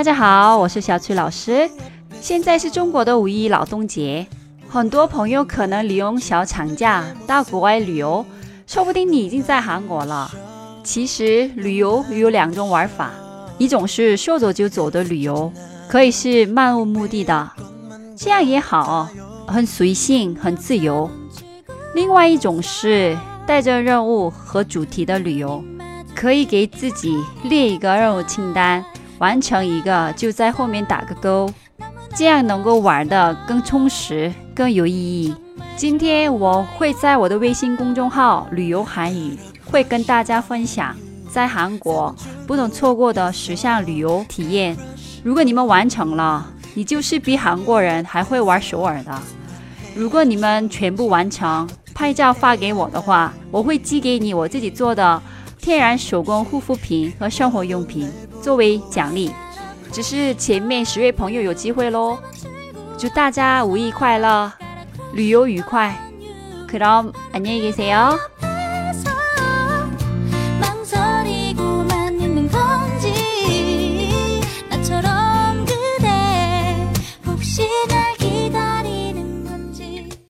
大家好，我是小崔老师。现在是中国的五一劳动节，很多朋友可能利用小长假到国外旅游，说不定你已经在韩国了。其实旅游有两种玩法，一种是说走就走的旅游，可以是漫无目的的，这样也好，很随性、很自由。另外一种是带着任务和主题的旅游，可以给自己列一个任务清单。完成一个就在后面打个勾，这样能够玩得更充实、更有意义。今天我会在我的微信公众号“旅游韩语”会跟大家分享在韩国不能错过的十项旅游体验。如果你们完成了，你就是比韩国人还会玩首尔的。如果你们全部完成，拍照发给我的话，我会寄给你我自己做的。天然手工护肤品和生活用品作为奖励，只是前面十位朋友有机会喽！祝大家五一快乐，旅游愉快！그럼안녕히계세요